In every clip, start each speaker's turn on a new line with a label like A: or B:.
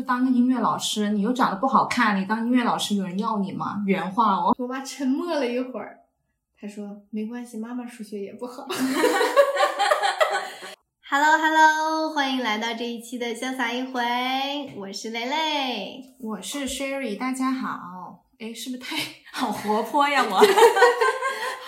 A: 说当个音乐老师，你又长得不好看，你当音乐老师有人要你吗？原话哦。
B: 我妈沉默了一会儿，她说：“没关系，妈妈数学也不好。” Hello Hello，欢迎来到这一期的潇洒一回，我是蕾蕾，
A: 我是 Sherry，大家好。哎，是不是太 好活泼呀？我。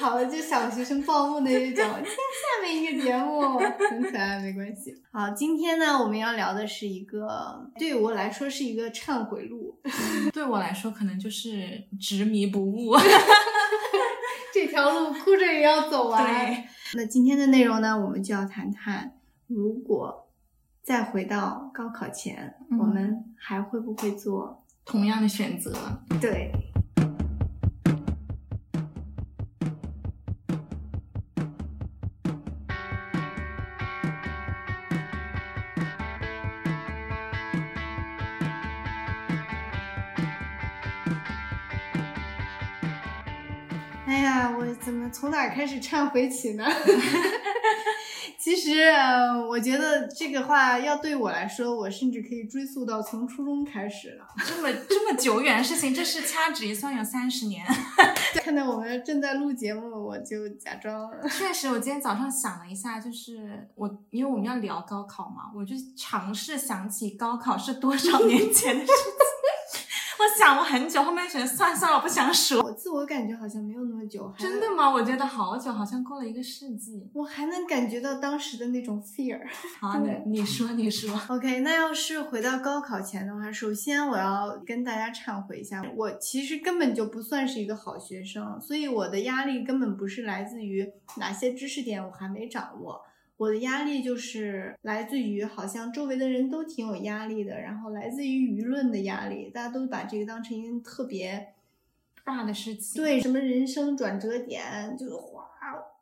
B: 好，就小学生报幕那一种。今 天下面一个节目 很可爱，没关系。好，今天呢，我们要聊的是一个对我来说是一个忏悔录，
A: 对我来说可能就是执迷不悟。
B: 这条路哭着也要走完。
A: 对。
B: 那今天的内容呢，我们就要谈谈，如果再回到高考前，我们还会不会做
A: 同样的选择？
B: 对。从哪开始忏悔起呢？其实，我觉得这个话要对我来说，我甚至可以追溯到从初中开始了。
A: 这么这么久远的事情，这是掐指一算有三十年。
B: 看到我们正在录节目，我就假装。
A: 确实，我今天早上想了一下，就是我因为我们要聊高考嘛，我就尝试想起高考是多少年前的事情。我想了很久，后面选算算了，不想数。
B: 我自我感觉好像没有那么久。
A: 真的吗？我觉得好久，好像过了一个世纪。
B: 我还能感觉到当时的那种 fear。
A: 好，你你说你说。
B: OK，那要是回到高考前的话，首先我要跟大家忏悔一下，我其实根本就不算是一个好学生，所以我的压力根本不是来自于哪些知识点我还没掌握。我的压力就是来自于好像周围的人都挺有压力的，然后来自于舆论的压力，大家都把这个当成一件特别
A: 大的事情。
B: 对，什么人生转折点，就哗，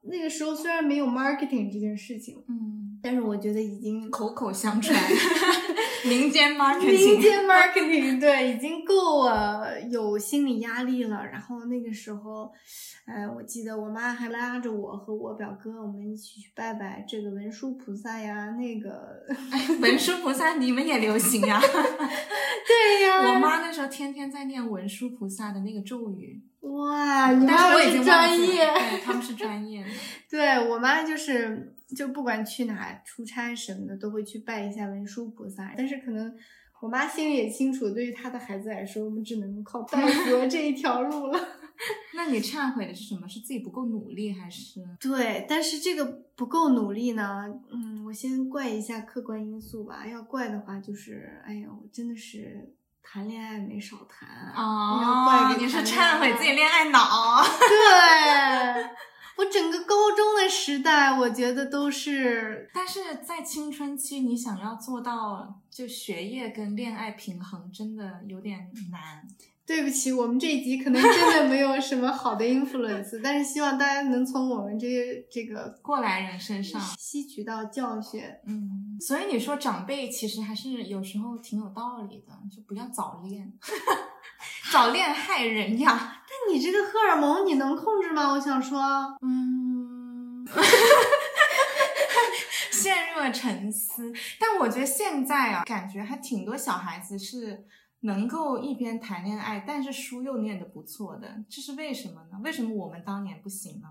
B: 那个时候虽然没有 marketing 这件事情，
A: 嗯，
B: 但是我觉得已经
A: 口口相传，民间 marketing，
B: 民间 marketing，对，已经够我有心理压力了。然后那个时候。哎，我记得我妈还拉着我和我表哥，我们一起去拜拜这个文殊菩萨呀，那个
A: 文殊菩萨你们也流行呀？
B: 对呀，
A: 我妈那时候天天在念文殊菩萨的那个咒语。
B: 哇，你妈是专业，
A: 对，他们是专业的。
B: 对我妈就是，就不管去哪出差什么的，都会去拜一下文殊菩萨。但是可能我妈心里也清楚，对于她的孩子来说，我们只能靠拜佛这一条路了。
A: 那你忏悔的是什么？是自己不够努力，还是？
B: 对，但是这个不够努力呢？嗯，我先怪一下客观因素吧。要怪的话，就是，哎呦，真的是谈恋爱没少谈
A: 啊！你是忏悔自己恋爱脑？
B: 对，我整个高中的时代，我觉得都是。
A: 但是在青春期，你想要做到就学业跟恋爱平衡，真的有点难。
B: 对不起，我们这一集可能真的没有什么好的 influence，但是希望大家能从我们这些这个
A: 过来人身上
B: 吸取到教训。
A: 嗯，所以你说长辈其实还是有时候挺有道理的，就不要早恋，早恋害人呀。
B: 但你这个荷尔蒙你能控制吗？我想说，
A: 嗯，陷入了沉思。但我觉得现在啊，感觉还挺多小孩子是。能够一边谈恋爱，但是书又念得不错的，这是为什么呢？为什么我们当年不行呢？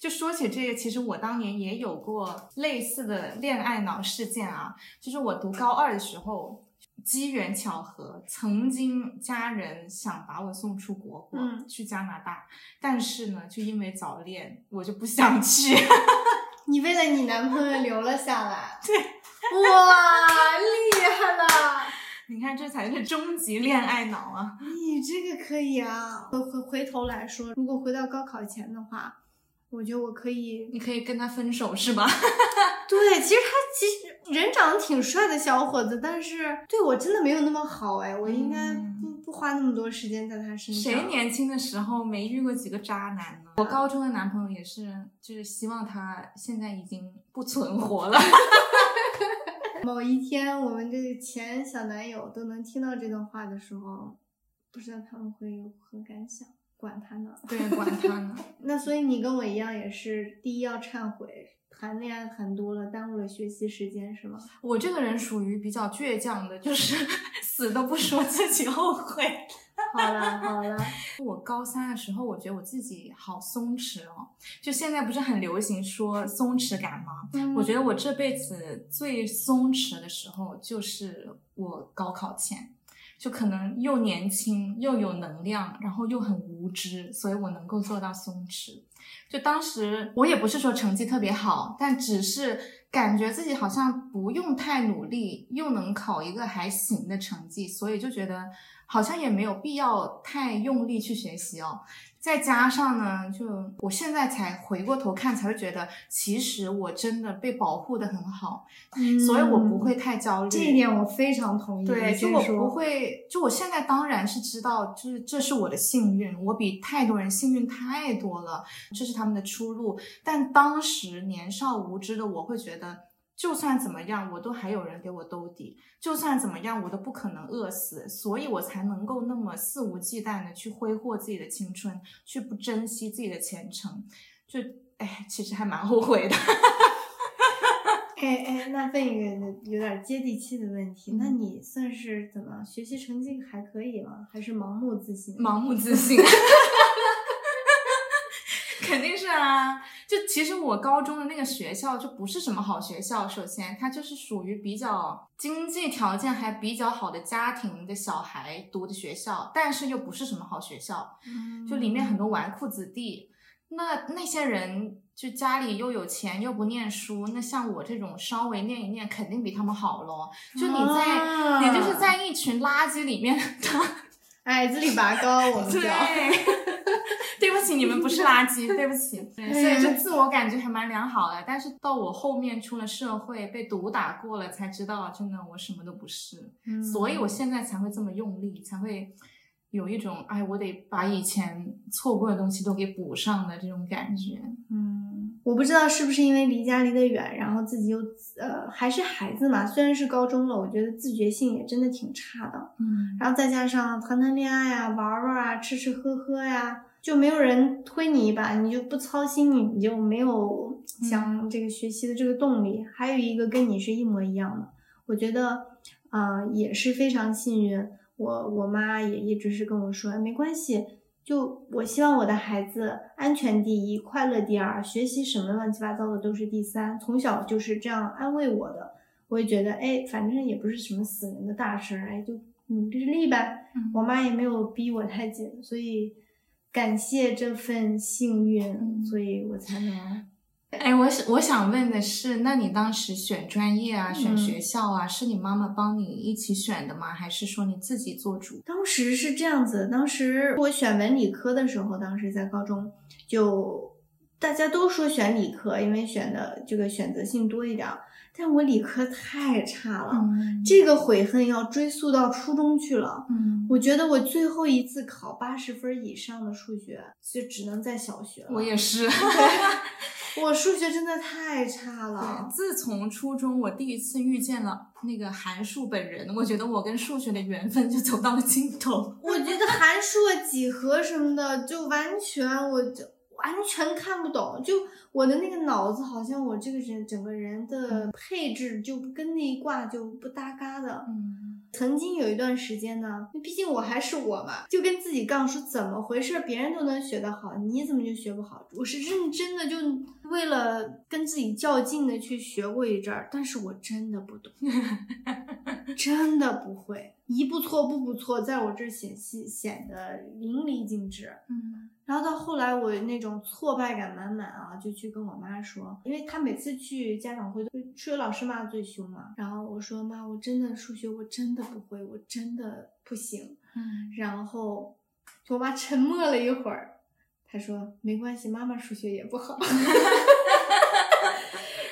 A: 就说起这个，其实我当年也有过类似的恋爱脑事件啊。就是我读高二的时候，机缘巧合，曾经家人想把我送出国过去加拿大，但是呢，就因为早恋，我就不想去。
B: 你为了你男朋友留了下来？
A: 对，
B: 哇，厉害了！
A: 你看，这才是终极恋爱脑啊！
B: 你这个可以啊。回回回头来说，如果回到高考前的话，我觉得我可以，
A: 你可以跟他分手，是吧？
B: 对，其实他其实人长得挺帅的小伙子，但是对我真的没有那么好哎。我应该不不花那么多时间在他身上。
A: 谁年轻的时候没遇过几个渣男呢？我高中的男朋友也是，就是希望他现在已经不存活了。
B: 某一天，我们这个前小男友都能听到这段话的时候，不知道他们会有何感想？管他呢，
A: 对，管他呢。
B: 那所以你跟我一样，也是第一要忏悔，谈恋爱谈多了，耽误了学习时间是吗？
A: 我这个人属于比较倔强的，就是 死都不说自己后悔。
B: 好了好了，
A: 我高三的时候，我觉得我自己好松弛哦。就现在不是很流行说松弛感吗？
B: 嗯
A: 我觉得我这辈子最松弛的时候就是我高考前，就可能又年轻又有能量，然后又很无知，所以我能够做到松弛。就当时我也不是说成绩特别好，但只是感觉自己好像不用太努力，又能考一个还行的成绩，所以就觉得好像也没有必要太用力去学习哦。再加上呢，就我现在才回过头看，才会觉得其实我真的被保护的很好，所以我不会太焦虑。
B: 嗯这一点我非常同意。
A: 对，就我不会，就我现在当然是知道，就是这是我的幸运，我比太多人幸运太多了，这是他们的出路。但当时年少无知的我会觉得，就算怎么样，我都还有人给我兜底，就算怎么样，我都不可能饿死，所以我才能够那么肆无忌惮的去挥霍自己的青春，去不珍惜自己的前程，就哎，其实还蛮后悔的。
B: 哎哎，那问一个有点接地气的问题，
A: 嗯
B: 那你算是怎么学习成绩还可以吗？还是盲目自信？
A: 盲目自信，肯定是啊。就其实我高中的那个学校就不是什么好学校，首先它就是属于比较经济条件还比较好的家庭的小孩读的学校，但是又不是什么好学校，就里面很多纨绔子弟。那那些人就家里又有钱又不念书，那像我这种稍微念一念，肯定比他们好咯。就你在，
B: 啊
A: 你就是在一群垃圾里面的。
B: 矮子里拔高，我们叫。
A: 你们不是垃圾，对不起。对所以就自我感觉还蛮良好的，但是到我后面出了社会，被毒打过了，才知道真的我什么都不是。
B: 嗯
A: 所以我现在才会这么用力，才会有一种哎，我得把以前错过的东西都给补上的这种感觉。
B: 嗯，我不知道是不是因为离家离得远，然后自己又呃还是孩子嘛，虽然是高中了，我觉得自觉性也真的挺差的。
A: 嗯，
B: 然后再加上谈谈恋爱呀、玩玩啊、吃吃喝喝呀，就没有人推你一把，你就不操心你，你就没有想这个学习的这个动力。还有一个跟你是一模一样的，我觉得啊、呃也是非常幸运。我我妈也一直是跟我说，哎没关系，就我希望我的孩子安全第一，快乐第二，学习什么乱七八糟的都是第三。从小就是这样安慰我的。我也觉得，哎，反正也不是什么死人的大事儿，哎，就努力呗。
A: 嗯
B: 我妈也没有逼我太紧，所以感谢这份幸运，
A: 嗯
B: 所以我才能。
A: 哎，我想我想问的是，那你当时选专业啊、选
B: 嗯
A: 学校啊，是你妈妈帮你一起选的吗？还是说你自己做主？
B: 当时是这样子，当时我选文理科的时候，当时在高中就大家都说选理科，因为选的这个选择性多一点儿，但我理科太差了，
A: 嗯
B: 这个悔恨要追溯到初中去了。
A: 嗯，
B: 我觉得我最后一次考八十分以上的数学，就只能在小学了。
A: 我也是。
B: 我数学真的太差了。
A: 自从初中我第一次遇见了那个函数本人，我觉得我跟数学的缘分就走到了尽头。
B: 我觉得函数、啊几何什么的，就完全我就完全看不懂。就我的那个脑子，好像我这个人整个人的配置就跟那一挂就不搭嘎的。
A: 嗯
B: 曾经有一段时间呢，毕竟我还是我嘛，就跟自己杠说怎么回事，别人都能学得好，你怎么就学不好？我是认真的，就为了跟自己较劲的去学过一阵儿，但是我真的不懂，真的不会，一步错步步错，在我这儿显显显得淋漓尽致。
A: 嗯
B: 然后到后来，我那种挫败感满满啊，就去跟我妈说，因为她每次去家长会，数学老师骂得最凶嘛。然后我说妈，我真的数学我真的不会，我真的不行。
A: 嗯
B: 然后我妈沉默了一会儿，她说没关系，妈妈数学也不好。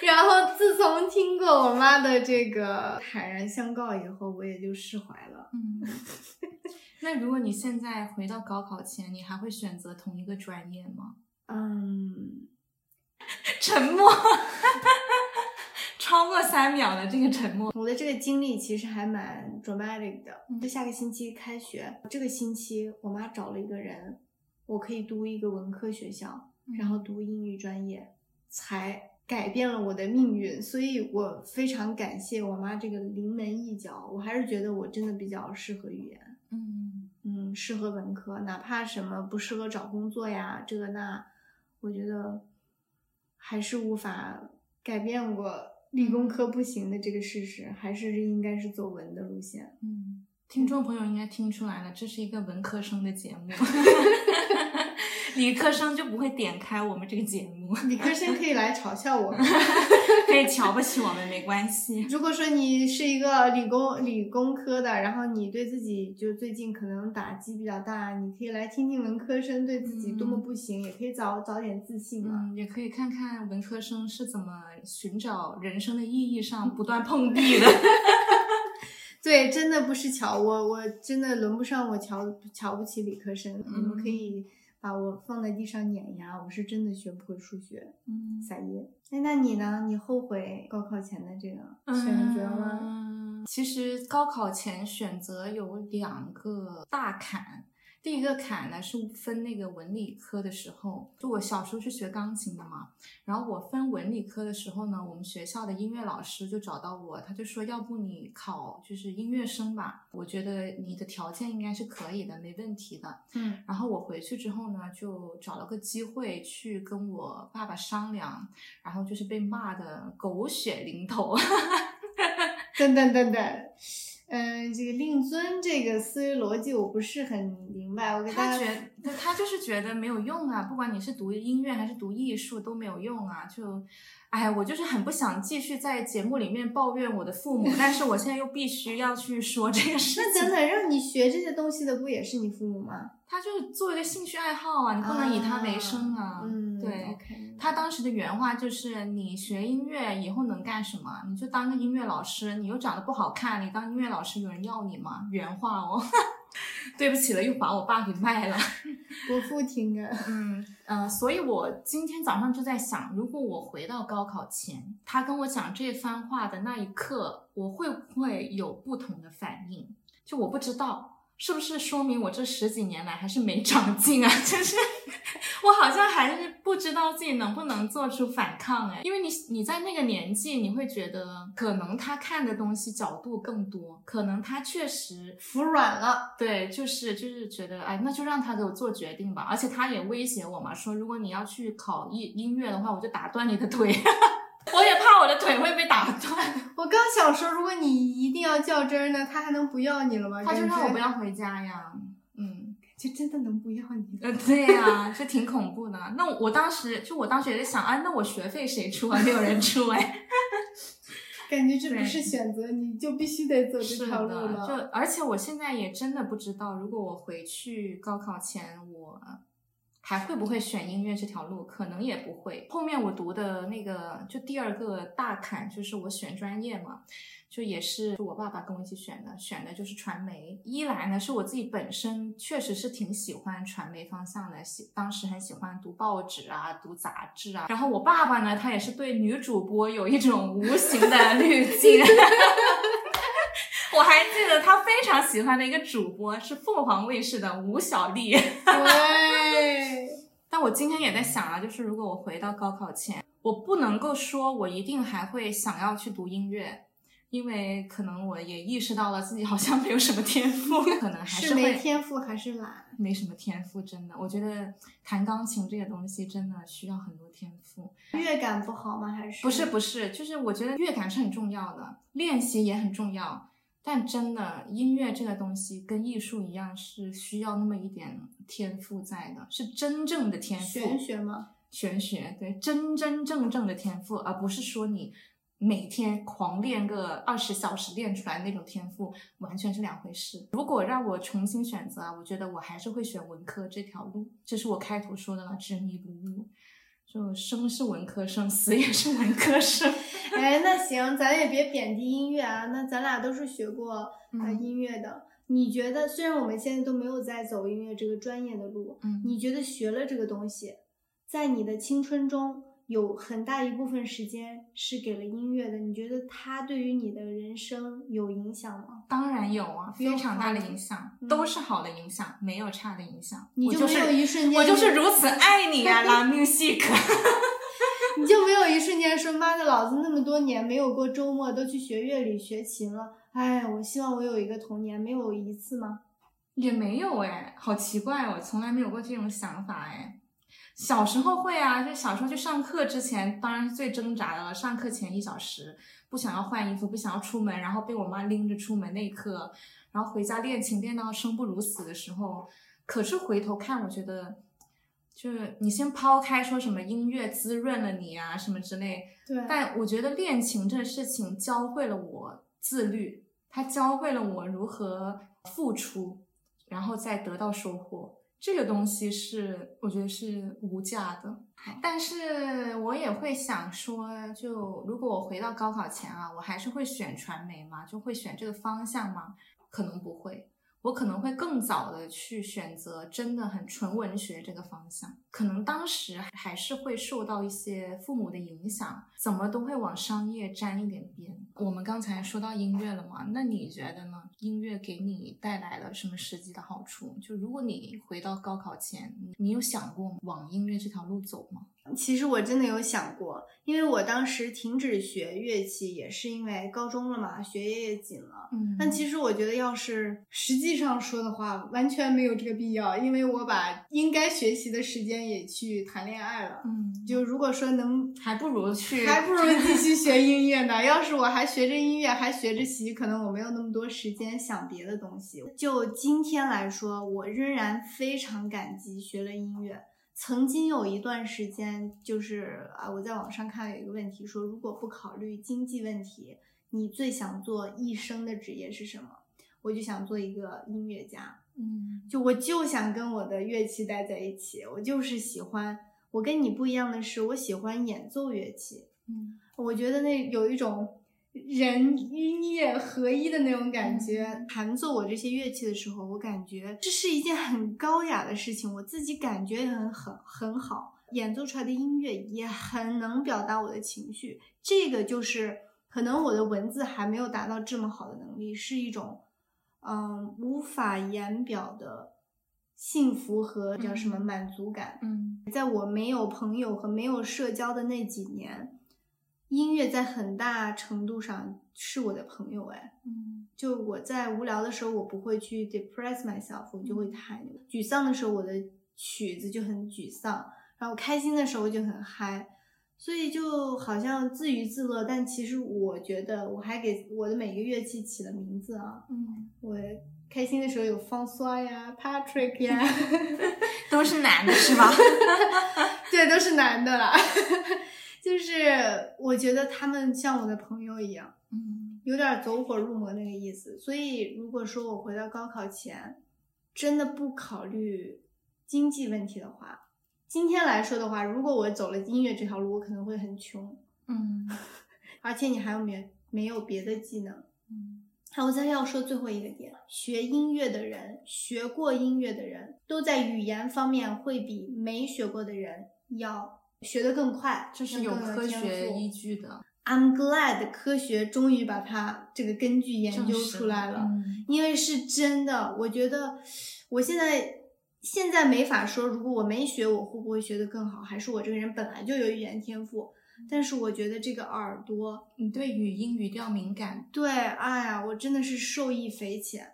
B: 然后自从听过我妈的这个坦然相告以后，我也就释怀了。
A: 嗯。那如果你现在回到高考前，你还会选择同一个专业吗？
B: 嗯，
A: 沉默，超过三秒的这个沉默。
B: 我的这个经历其实还蛮 dramatic 的。
A: 嗯
B: 就下个星期开学，这个星期我妈找了一个人，我可以读一个文科学校，然后读英语专业，才改变了我的命运，所以我非常感谢我妈这个临门一脚。我还是觉得我真的比较适合语言，
A: 嗯。
B: 嗯，适合文科，哪怕什么不适合找工作呀，这个那，我觉得还是无法改变我理工科不行的这个事实，还是应该是走文的路线。
A: 嗯，听众朋友应该听出来了，这是一个文科生的节目，理科生就不会点开我们这个节目，
B: 理科生可以来嘲笑我们。
A: 可以瞧不起我们没关系。
B: 如果说你是一个理工理工科的，然后你对自己就最近可能打击比较大，你可以来听听文科生对自己多么不行，也可以早早点自信嘛。
A: 嗯，也可以看看文科生是怎么寻找人生的意义上 不断碰壁的。
B: 对，真的不是瞧我，我真的轮不上我瞧瞧不起理科生。你们可以把我放在地上碾压，我是真的学不会数学。
A: 嗯，
B: 撒野。哎，那你呢？你后悔高考前的这个选择吗？
A: 嗯，其实高考前选择有两个大坎。第一个坎呢是分那个文理科的时候，就我小时候是学钢琴的嘛，然后我分文理科的时候呢，我们学校的音乐老师就找到我，他就说要不你考就是音乐生吧，我觉得你的条件应该是可以的，没问题的。
B: 嗯，
A: 然后我回去之后呢，就找了个机会去跟我爸爸商量，然后就是被骂的狗血淋头。
B: 等等等等。嗯，这个令尊这个思维逻辑我不是很明白。
A: 他觉得他就是觉得没有用啊，不管你是读音乐还是读艺术都没有用啊。就，哎，我就是很不想继续在节目里面抱怨我的父母，但是我现在又必须要去说这个事情。
B: 那等等，让你学这些东西的不也是你父母吗？
A: 他就是做一个兴趣爱好啊，你不能以他为生啊。
B: 嗯，
A: 对。
B: OK。
A: 他当时的原话就是：“你学音乐以后能干什么？你就当个音乐老师。你又长得不好看，你当音乐老师有人要你吗？”原话哦。对不起了，又把我爸给卖了。
B: 伯父听着。
A: 嗯呃，所以我今天早上就在想，如果我回到高考前，他跟我讲这番话的那一刻，我会不会有不同的反应？就我不知道。是不是说明我这十几年来还是没长进啊？就是我好像还是不知道自己能不能做出反抗哎，因为你你在那个年纪，你会觉得可能他看的东西角度更多，可能他确实
B: 服软了。
A: 对，就是就是觉得哎，那就让他给我做决定吧。而且他也威胁我嘛，说如果你要去考音音乐的话，我就打断你的腿。我也怕我的腿会被打断。
B: 我刚想说，如果你一定要较真儿呢，他还能不要你了吗？
A: 他就让我不要回家呀。嗯，
B: 就真的能不要你？
A: 呃，对呀、啊，就挺恐怖的。那我当时就我当时也在想，啊，那我学费谁出啊？没有人出哎。
B: 感觉这不是选择，你就必须得走这条路了。
A: 就而且我现在也真的不知道，如果我回去高考前我。还会不会选音乐这条路？可能也不会。后面我读的那个，就第二个大坎，就是我选专业嘛，就也是我爸爸跟我一起选的，选的就是传媒。一来呢，是我自己本身确实是挺喜欢传媒方向的，喜当时很喜欢读报纸啊，读杂志啊。然后我爸爸呢，他也是对女主播有一种无形的滤镜。我还记得他非常喜欢的一个主播是凤凰卫视的吴小莉。
B: 对。
A: 但我今天也在想啊，就是如果我回到高考前，我不能够说我一定还会想要去读音乐，因为可能我也意识到了自己好像没有什么天赋，可能还
B: 是
A: 会
B: 没天赋还是懒，
A: 没什么天赋，真的。我觉得弹钢琴这个东西真的需要很多天赋。
B: 乐感不好吗？还是
A: 不是不是，就是我觉得乐感是很重要的，练习也很重要。但真的，音乐这个东西跟艺术一样，是需要那么一点天赋在的，是真正的天赋。
B: 玄学吗？
A: 玄学，对，真真正正的天赋，而不是说你每天狂练个二十小时练出来那种天赋，完全是两回事。如果让我重新选择，我觉得我还是会选文科这条路，这是我开头说的了，执迷不悟。就生是文科生，死也是文科生。
B: 哎，那行，咱也别贬低音乐啊。那咱俩都是学过啊、呃、音乐的，你觉得虽然我们现在都没有在走音乐这个专业的路，
A: 嗯，
B: 你觉得学了这个东西，在你的青春中有很大一部分时间是给了音乐的？你觉得它对于你的人生有影响吗？
A: 当然有啊，非常大的影响，
B: 嗯、
A: 都是好的影响，没有差的影响。
B: 你
A: 就
B: 没有一瞬间，
A: 我就是如此爱你呀、啊，La Music。
B: 你就没有一瞬间说妈的，老子那么多年没有过周末，都去学乐理、学琴了。哎，我希望我有一个童年，没有一次吗？
A: 也没有哎，好奇怪，我从来没有过这种想法哎。小时候会啊，就小时候去上课之前，当然是最挣扎的了。上课前一小时不想要换衣服，不想要出门，然后被我妈拎着出门那一刻，然后回家练琴练到生不如死的时候。可是回头看，我觉得，就是你先抛开说什么音乐滋润了你啊什么之类，
B: 对，
A: 但我觉得练琴这事情教会了我自律，它教会了我如何付出。然后再得到收获，这个东西是我觉得是无价的。但是我也会想说，就如果我回到高考前啊，我还是会选传媒吗？就会选这个方向吗？可能不会。我可能会更早的去选择真的很纯文学这个方向，可能当时还是会受到一些父母的影响，怎么都会往商业沾一点边。我们刚才说到音乐了嘛，那你觉得呢？音乐给你带来了什么实际的好处？就如果你回到高考前，你有想过往音乐这条路走吗？
B: 其实我真的有想过，因为我当时停止学乐器也是因为高中了嘛，学业也紧了。
A: 嗯，
B: 但其实我觉得，要是实际上说的话，完全没有这个必要，因为我把应该学习的时间也去谈恋爱了。
A: 嗯，
B: 就如果说能，
A: 还不如去，
B: 还不如 继续学音乐呢。要是我还学着音乐，还学着习，可能我没有那么多时间想别的东西。就今天来说，我仍然非常感激学了音乐。曾经有一段时间，就是啊，我在网上看有一个问题，说如果不考虑经济问题，你最想做一生的职业是什么？我就想做一个音乐家，
A: 嗯，
B: 就我就想跟我的乐器待在一起，我就是喜欢。我跟你不一样的是，我喜欢演奏乐器，
A: 嗯，
B: 我觉得那有一种。人音乐合一的那种感觉，弹奏我这些乐器的时候，我感觉这是一件很高雅的事情，我自己感觉也很很很好，演奏出来的音乐也很能表达我的情绪。这个就是可能我的文字还没有达到这么好的能力，是一种嗯无法言表的幸福和叫什么满足感。
A: 嗯，
B: 在我没有朋友和没有社交的那几年。音乐在很大程度上是我的朋友，哎，
A: 嗯，
B: 就我在无聊的时候，我不会去 depress myself，我就会弹；沮丧的时候，我的曲子就很沮丧，然后开心的时候就很嗨，所以就好像自娱自乐。但其实我觉得，我还给我的每个乐器起了名字啊，
A: 嗯，
B: 我开心的时候有方刷呀，Patrick 呀，
A: 都是男的是吧？
B: 对，都是男的啦。就是我觉得他们像我的朋友一样，
A: 嗯，
B: 有点走火入魔那个意思。所以如果说我回到高考前，真的不考虑经济问题的话，今天来说的话，如果我走了音乐这条路，我可能会很穷，
A: 嗯，
B: 而且你还有没没有别的技能，
A: 嗯。
B: 好，我再要说最后一个点，学音乐的人，学过音乐的人都在语言方面会比没学过的人要。学得更快，
A: 这是有科学依据的。
B: I'm glad 科学终于把它这个根据研究出来了，因为是真的。我觉得我现在现在没法说，如果我没学，我会不会学得更好？还是我这个人本来就有语言天赋？但是我觉得这个耳朵，
A: 你对语音语调敏感，
B: 对，哎呀，我真的是受益匪浅。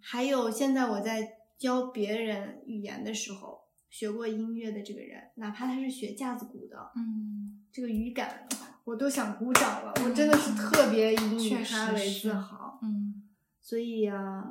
B: 还有现在我在教别人语言的时候。学过音乐的这个人，哪怕他是学架子鼓的，
A: 嗯，
B: 这个语感我都想鼓掌了。我真的是特别以他为自豪，
A: 嗯。
B: 所以呀，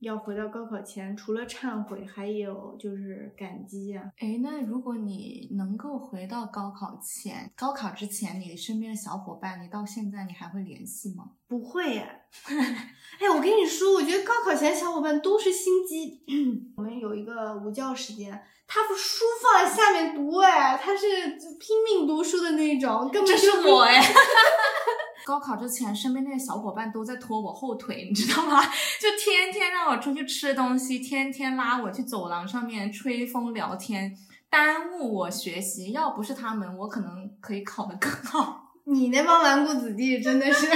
B: 要回到高考前，除了忏悔，还有就是感激呀。
A: 哎，那如果你能够回到高考前，高考之前，你身边的小伙伴，你到现在你还会联系吗？
B: 不会耶。哎，我跟你说，我觉得高考前小伙伴都是心机。我们有一个午觉时间。他把书放在下面读，哎，他是拼命读书的那种，根本
A: 就是我哎。高考之前，身边那些小伙伴都在拖我后腿，你知道吗？就天天让我出去吃东西，天天拉我去走廊上面吹风聊天，耽误我学习。要不是他们，我可能可以考得更好。
B: 你那帮纨绔子弟真的是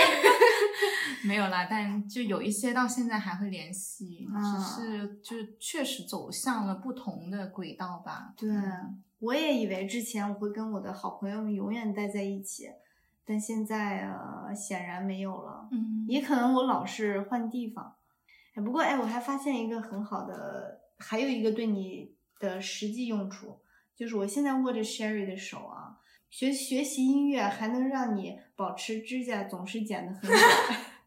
A: 没有啦，但就有一些到现在还会联系，只是就确实走向了不同的轨道吧。
B: 对，我也以为之前我会跟我的好朋友们永远待在一起，但现在呃显然没有了。
A: 嗯，
B: 也可能我老是换地方。哎，不过哎，我还发现一个很好的，还有一个对你的实际用处，就是我现在握着 Sherry 的手啊，学学习音乐还能让你保持指甲总是剪得很短，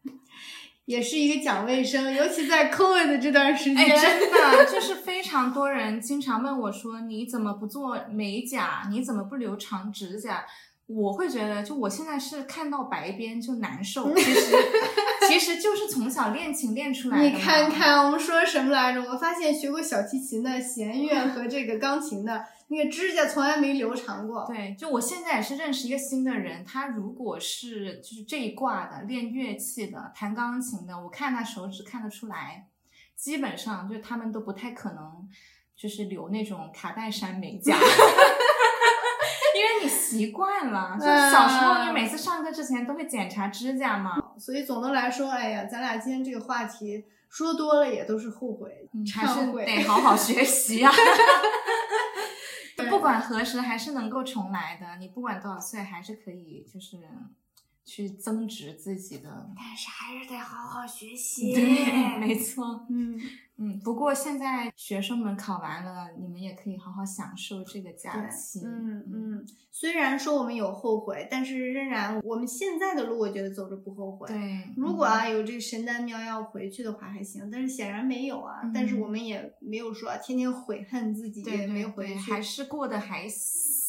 B: 也是一个讲卫生，尤其在 COVID 的这段时间。
A: 哎，真的就是非常多人经常问我说，你怎么不做美甲？你怎么不留长指甲？我会觉得，就我现在是看到白边就难受，其实其实就是从小练琴练出来的。
B: 你看，看我们说什么来着？我发现学过小提琴的、弦乐和这个钢琴的那个指甲从来没留长过。
A: 对，就我现在也是认识一个新的人，他如果是就是这一挂的练乐器的、弹钢琴的，我看他手指看得出来，基本上就他们都不太可能就是留那种卡戴珊美甲。习惯了，就小时候你每次上课之前都会检查指甲嘛，
B: 所以总的来说，哎呀，咱俩今天这个话题说多了也都是后悔，
A: 还是得好好学习啊。不管何时，还是能够重来的。你不管多少岁，还是可以，就是去增值自己的。
B: 但是还是得好好学习。
A: 对，没错。
B: 嗯。
A: 嗯，不过现在学生们考完了，你们也可以好好享受这个假期。
B: 嗯嗯，虽然说我们有后悔，但是仍然我们现在的路，我觉得走着不后悔。
A: 对，
B: 如果啊有这个神丹妙药回去的话还行，但是显然没有啊。但是我们也没有说天天悔恨自己也没回去，
A: 还是过得还行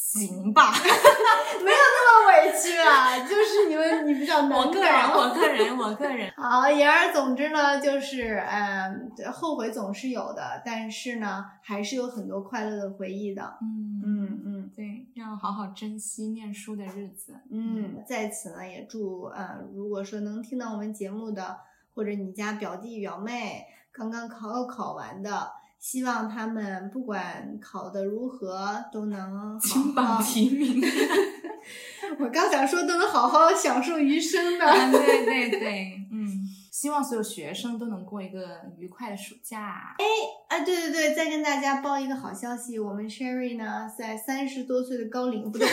A: 吧，
B: 没有那么委屈啊，就是你们你比较难
A: 我个人，我个人，我个人。
B: 好，言而总之呢，就是嗯，后悔总是有的，但是呢，还是有很多快乐的回忆的。
A: 嗯
B: 嗯嗯，
A: 对，要好好珍惜念书的日子。
B: 嗯，在此呢，也祝呃，如果说能听到我们节目的，或者你家表弟表妹刚刚考考完的。希望他们不管考的如何，都能
A: 金榜题名。
B: 我刚想说，都能好好享受余生的。
A: 对对对，嗯，希望所有学生都能过一个愉快的暑假。
B: 哎，啊，对对对，再跟大家报一个好消息，我们 Sherry 呢，在三十多岁的高龄，不对，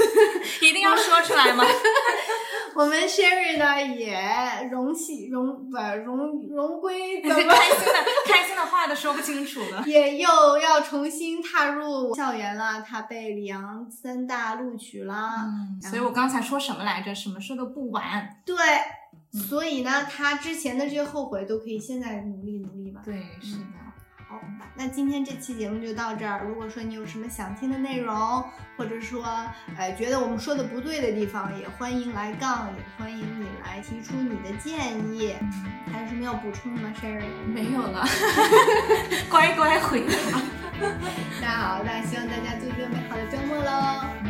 A: 一定要说出来吗？
B: 我们 Sherry 呢也荣幸荣不荣荣归，怎么
A: 开心的开心的话都说不清楚了，
B: 也又要重新踏入校园了。他被里昂三大录取了，
A: 嗯，所以我刚才说什么来着？什么事都不晚。
B: 对，所以呢，他之前的这些后悔都可以现在努力努力吧。
A: 对，是的。
B: 好，那今天这期节目就到这儿。如果说你有什么想听的内容，或者说，呃，觉得我们说的不对的地方，也欢迎来杠，也欢迎你来提出你的建议。还有什么要补充的吗，Sherry？
A: 没有了，乖乖回答。
B: 那好，那希望大家度一个美好的周末喽。